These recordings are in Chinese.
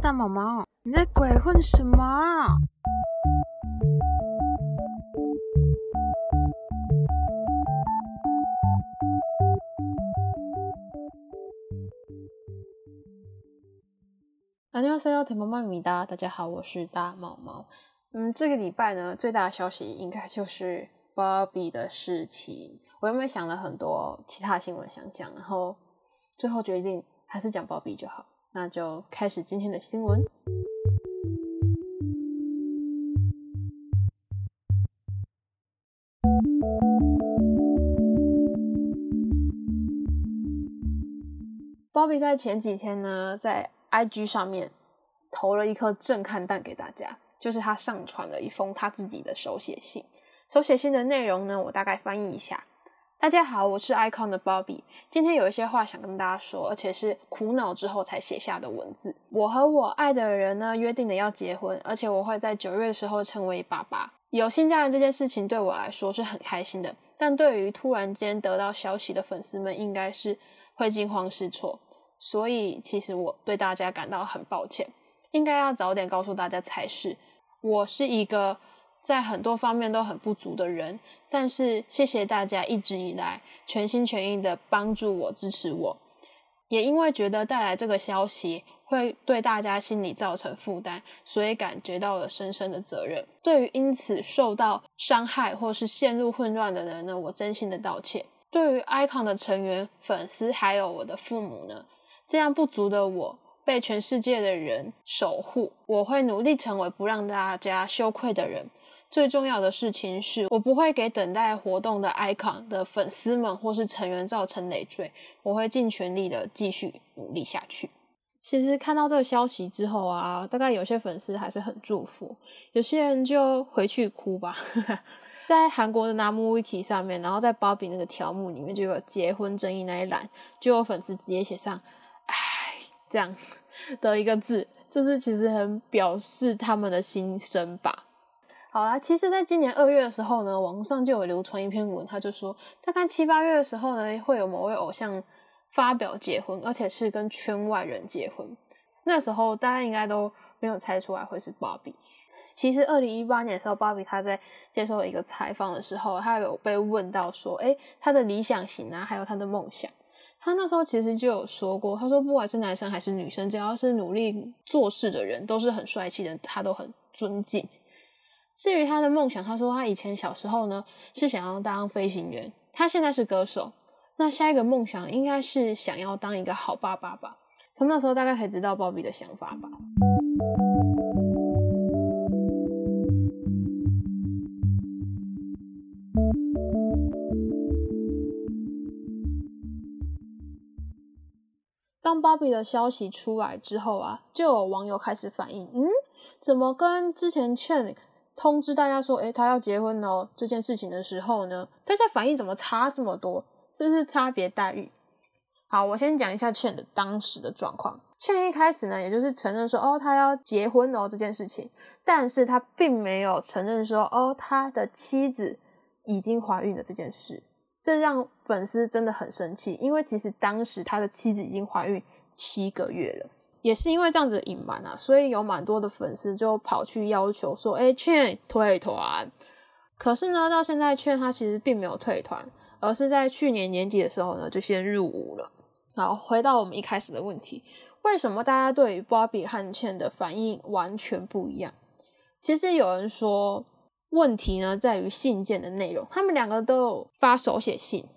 大毛毛，你在鬼混什么？안녕하세요铁毛妈咪哒，大家好，我是大毛毛。嗯，这个礼拜呢，最大的消息应该就是芭比的事情。我原本想了很多其他新闻想讲，然后最后决定还是讲芭比就好。 那就开始今天的新闻。芭比在前几天呢，在 IG 上面投了一颗震撼弹给大家，就是他上传了一封他自己的手写信。手写信的内容呢，我大概翻译一下。大家好，我是 Icon 的 Bobby，今天有一些话想跟大家说，而且是苦恼之后才写下的文字。我和我爱的人呢，约定的要结婚，而且我会在九月的时候成为爸爸。有新家人这件事情对我来说是很开心的，但对于突然间得到消息的粉丝们，应该是会惊慌失措。所以，其实我对大家感到很抱歉，应该要早点告诉大家才是。我是一个。在很多方面都很不足的人，但是谢谢大家一直以来全心全意的帮助我、支持我，也因为觉得带来这个消息会对大家心理造成负担，所以感觉到了深深的责任。对于因此受到伤害或是陷入混乱的人呢，我真心的道歉。对于 icon 的成员、粉丝还有我的父母呢，这样不足的我被全世界的人守护，我会努力成为不让大家羞愧的人。最重要的事情是我不会给等待活动的 icon 的粉丝们或是成员造成累赘，我会尽全力的继续努力下去。其实看到这个消息之后啊，大概有些粉丝还是很祝福，有些人就回去哭吧。在韩国的 Namu Wiki 上面，然后在 Bobby 那个条目里面就有结婚争议那一栏，就有粉丝直接写上“唉”这样 的一个字，就是其实很表示他们的心声吧。好啦，其实，在今年二月的时候呢，网上就有流传一篇文，他就说，大概七八月的时候呢，会有某位偶像发表结婚，而且是跟圈外人结婚。那时候大家应该都没有猜出来会是芭比。其实，二零一八年的时候，芭比他在接受一个采访的时候，他有被问到说，哎，他的理想型啊，还有他的梦想。他那时候其实就有说过，他说，不管是男生还是女生，只要是努力做事的人，都是很帅气的，他都很尊敬。至于他的梦想，他说他以前小时候呢是想要当飞行员，他现在是歌手，那下一个梦想应该是想要当一个好爸爸吧。从那时候大概可以知道鲍比的想法吧。当芭比的消息出来之后啊，就有网友开始反映，嗯，怎么跟之前劝？通知大家说，哎，他要结婚哦，这件事情的时候呢，大家反应怎么差这么多？是不是差别待遇？好，我先讲一下倩的当时的状况。倩一开始呢，也就是承认说，哦，他要结婚哦这件事情，但是他并没有承认说，哦，他的妻子已经怀孕了这件事，这让粉丝真的很生气，因为其实当时他的妻子已经怀孕七个月了。也是因为这样子隐瞒啊，所以有蛮多的粉丝就跑去要求说：“哎，劝退团。”可是呢，到现在劝他其实并没有退团，而是在去年年底的时候呢，就先入伍了。好，回到我们一开始的问题，为什么大家对于 Bobby 和倩的反应完全不一样？其实有人说，问题呢在于信件的内容，他们两个都有发手写信。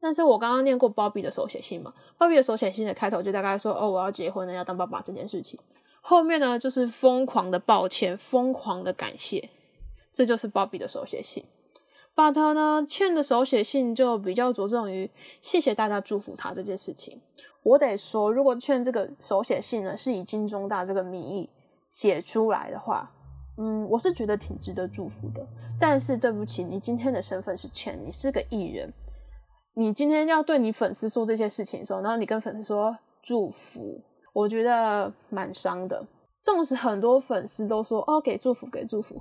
但是我刚刚念过芭比的手写信嘛，芭比的手写信的开头就大概说，哦，我要结婚了，要当爸爸这件事情。后面呢，就是疯狂的抱歉，疯狂的感谢，这就是芭比的手写信。But 呢，欠的手写信就比较着重于谢谢大家祝福他这件事情。我得说，如果劝这个手写信呢是以金钟大这个名义写出来的话，嗯，我是觉得挺值得祝福的。但是对不起，你今天的身份是欠，你是个艺人。你今天要对你粉丝说这些事情的时候，然后你跟粉丝说祝福，我觉得蛮伤的。纵使很多粉丝都说哦给祝福给祝福，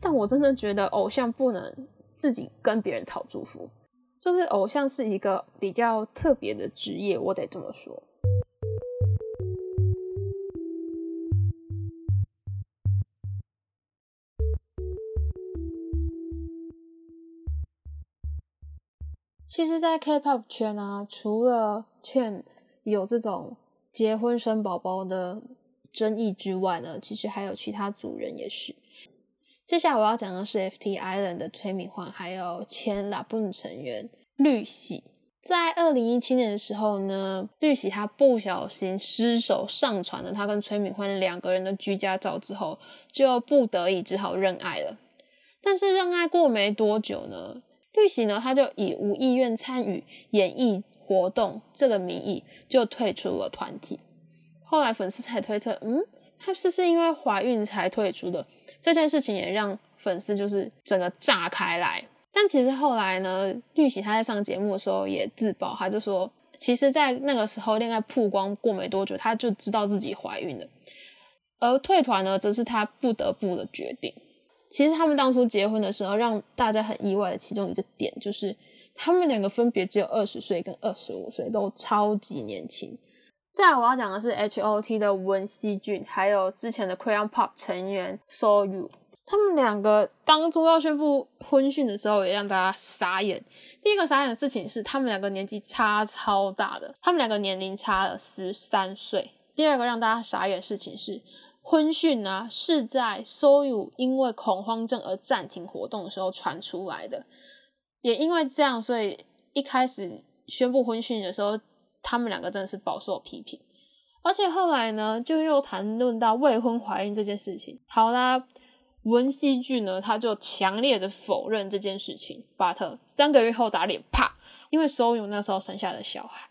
但我真的觉得偶像不能自己跟别人讨祝福，就是偶像是一个比较特别的职业，我得这么说。其实，在 K-pop 圈啊，除了劝有这种结婚生宝宝的争议之外呢，其实还有其他组人也是。接下来我要讲的是 FT Island 的崔敏焕，还有前 LABOOM 成员绿喜。在二零一七年的时候呢，绿喜他不小心失手上传了他跟崔敏焕两个人的居家照之后，就不得已只好认爱了。但是认爱过没多久呢，绿喜呢他就以无意愿参与演艺活动这个名义就退出了团体。后来粉丝才推测，嗯，他是是因为怀孕才退出的。这件事情也让粉丝就是整个炸开来。但其实后来呢，绿喜他在上节目的时候也自曝，他就说，其实，在那个时候恋爱曝光过没多久，他就知道自己怀孕了，而退团呢，则是他不得不的决定。其实他们当初结婚的时候，让大家很意外的其中一个点，就是他们两个分别只有二十岁跟二十五岁，都超级年轻。再来我要讲的是 H O T 的文熙俊，还有之前的 Crayon Pop 成员 So You。他们两个当初要宣布婚讯的时候，也让大家傻眼。第一个傻眼的事情是，他们两个年纪差超大的，他们两个年龄差了十三岁。第二个让大家傻眼的事情是，婚讯啊是在 SOYU 因为恐慌症而暂停活动的时候传出来的，也因为这样，所以一开始宣布婚讯的时候，他们两个真的是饱受批评。而且后来呢，就又谈论到未婚怀孕这件事情。好啦。文熙俊呢，他就强烈的否认这件事情。巴特三个月后打脸，啪！因为收勇那时候生下的小孩，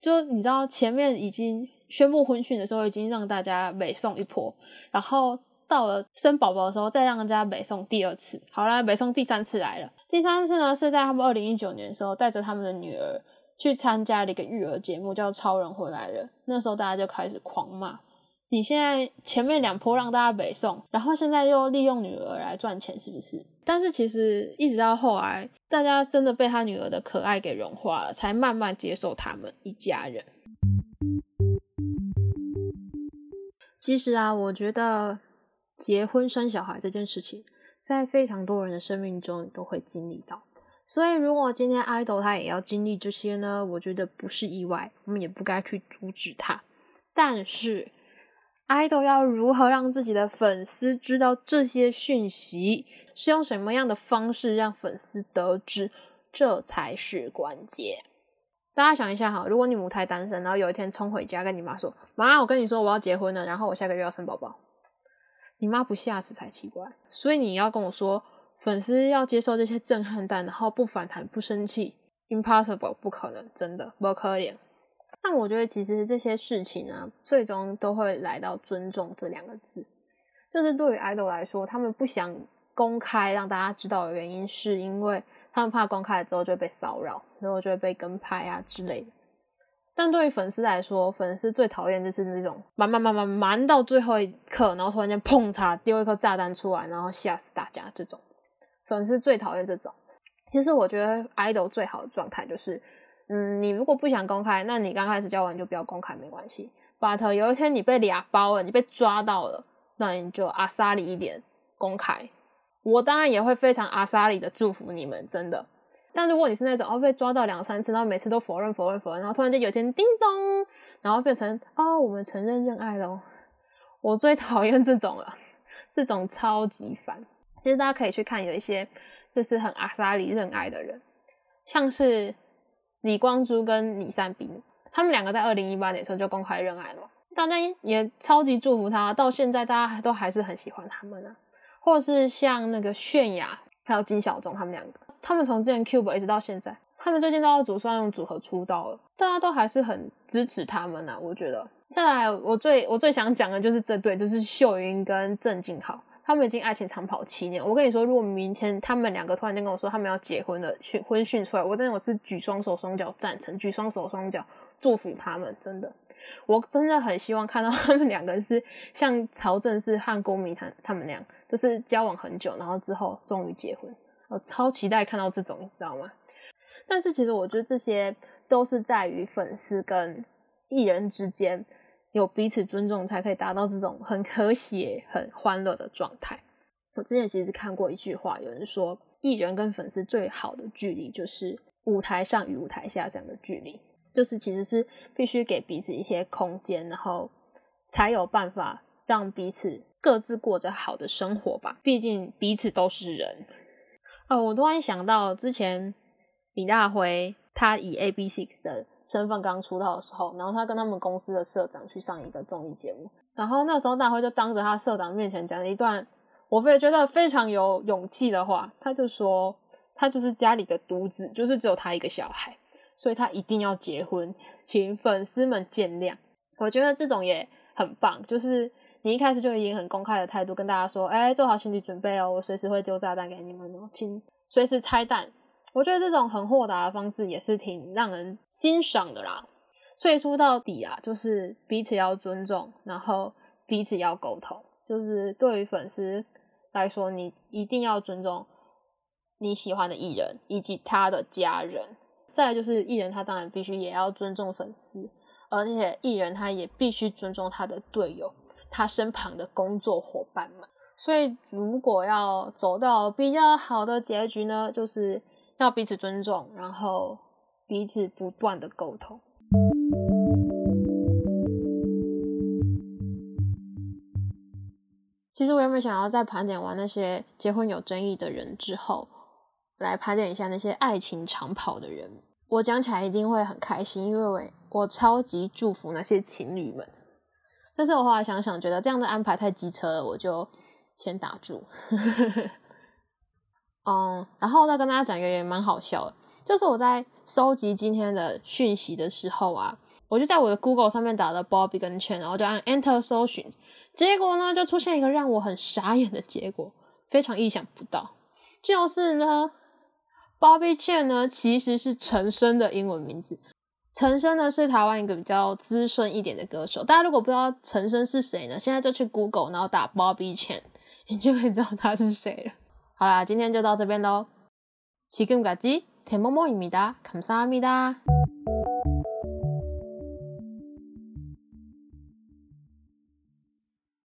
就你知道前面已经宣布婚讯的时候，已经让大家北送一波，然后到了生宝宝的时候，再让大家北送第二次。好啦，北送第三次来了。第三次呢，是在他们二零一九年的时候，带着他们的女儿去参加了一个育儿节目，叫《超人回来了》。那时候大家就开始狂骂。你现在前面两波让大家北送，然后现在又利用女儿来赚钱，是不是？但是其实一直到后来，大家真的被他女儿的可爱给融化了，才慢慢接受他们一家人。其实啊，我觉得结婚生小孩这件事情，在非常多人的生命中都会经历到。所以如果今天爱豆他也要经历这些呢，我觉得不是意外，我们也不该去阻止他。但是。idol 要如何让自己的粉丝知道这些讯息？是用什么样的方式让粉丝得知？这才是关键。大家想一下哈，如果你母胎单身，然后有一天冲回家跟你妈说：“妈，我跟你说我要结婚了，然后我下个月要生宝宝。”你妈不吓死才奇怪。所以你要跟我说，粉丝要接受这些震撼弹，然后不反弹不生气，impossible 不可能，真的不可能。但我觉得，其实这些事情啊，最终都会来到尊重这两个字。就是对于 idol 来说，他们不想公开让大家知道的原因，是因为他们怕公开了之后就会被骚扰，然后就会被跟拍啊之类的。但对于粉丝来说，粉丝最讨厌就是那种瞒瞒瞒瞒瞒到最后一刻，然后突然间砰嚓丢一颗炸弹出来，然后吓死大家这种。粉丝最讨厌这种。其实我觉得 idol 最好的状态就是。嗯，你如果不想公开，那你刚开始交往就不要公开，没关系。But 有一天你被俩包了，你被抓到了，那你就阿萨里一点公开。我当然也会非常阿莎里的祝福你们，真的。但如果你是那种哦被抓到两三次，然后每次都否认否认否认，然后突然间有一天叮咚，然后变成哦我们承认认爱了，我最讨厌这种了，这种超级烦。其实大家可以去看有一些就是很阿莎里认爱的人，像是。李光洙跟李善斌，他们两个在二零一八年的时候就公开认爱了，大家也超级祝福他，到现在大家都还是很喜欢他们啊。或是像那个泫雅还有金小钟他们两个，他们从之前 Cube 一直到现在，他们最近都要组双用组合出道了，大家都还是很支持他们啊。我觉得，再来我最我最想讲的就是这对，就是秀云跟郑敬浩。他们已经爱情长跑七年，我跟你说，如果明天他们两个突然间跟我说他们要结婚了，讯婚讯出来，我真的我是举双手双脚赞成，举双手双脚祝福他们，真的，我真的很希望看到 他们两个是像曹正是和郭明他他们那样，就是交往很久，然后之后终于结婚，我超期待看到这种，你知道吗？但是其实我觉得这些都是在于粉丝跟艺人之间。有彼此尊重，才可以达到这种很和谐、很欢乐的状态。我之前其实看过一句话，有人说，艺人跟粉丝最好的距离就是舞台上与舞台下这样的距离，就是其实是必须给彼此一些空间，然后才有办法让彼此各自过着好的生活吧。毕竟彼此都是人。哦，我突然想到之前李大辉他以 AB6 的身份刚出道的时候，然后他跟他们公司的社长去上一个综艺节目，然后那时候大辉就当着他社长面前讲了一段我也觉得非常有勇气的话，他就说他就是家里的独子，就是只有他一个小孩，所以他一定要结婚，请粉丝们见谅。我觉得这种也很棒，就是你一开始就已经很公开的态度跟大家说，哎，做好心理准备哦，我随时会丢炸弹给你们哦，请随时拆弹。我觉得这种很豁达的方式也是挺让人欣赏的啦。所以说到底啊，就是彼此要尊重，然后彼此要沟通。就是对于粉丝来说，你一定要尊重你喜欢的艺人以及他的家人。再就是艺人他当然必须也要尊重粉丝，而且艺人他也必须尊重他的队友，他身旁的工作伙伴们。所以如果要走到比较好的结局呢，就是要彼此尊重，然后彼此不断的沟通。其实我原本想要在盘点完那些结婚有争议的人之后，来盘点一下那些爱情长跑的人。我讲起来一定会很开心，因为我超级祝福那些情侣们。但是我后来想想，觉得这样的安排太机车了，我就先打住。嗯，然后再跟大家讲一个也蛮好笑的，就是我在收集今天的讯息的时候啊，我就在我的 Google 上面打了 Bobby 跟 Chen，然后就按 Enter 搜寻，结果呢就出现一个让我很傻眼的结果，非常意想不到，就是呢 ，Bobby Chen 呢其实是陈升的英文名字，陈升呢是台湾一个比较资深一点的歌手，大家如果不知道陈升是谁呢，现在就去 Google 然后打 Bobby Chen，你就可以知道他是谁了。好啦，今天就到这边喽。지금까지대모모입니다감사합니다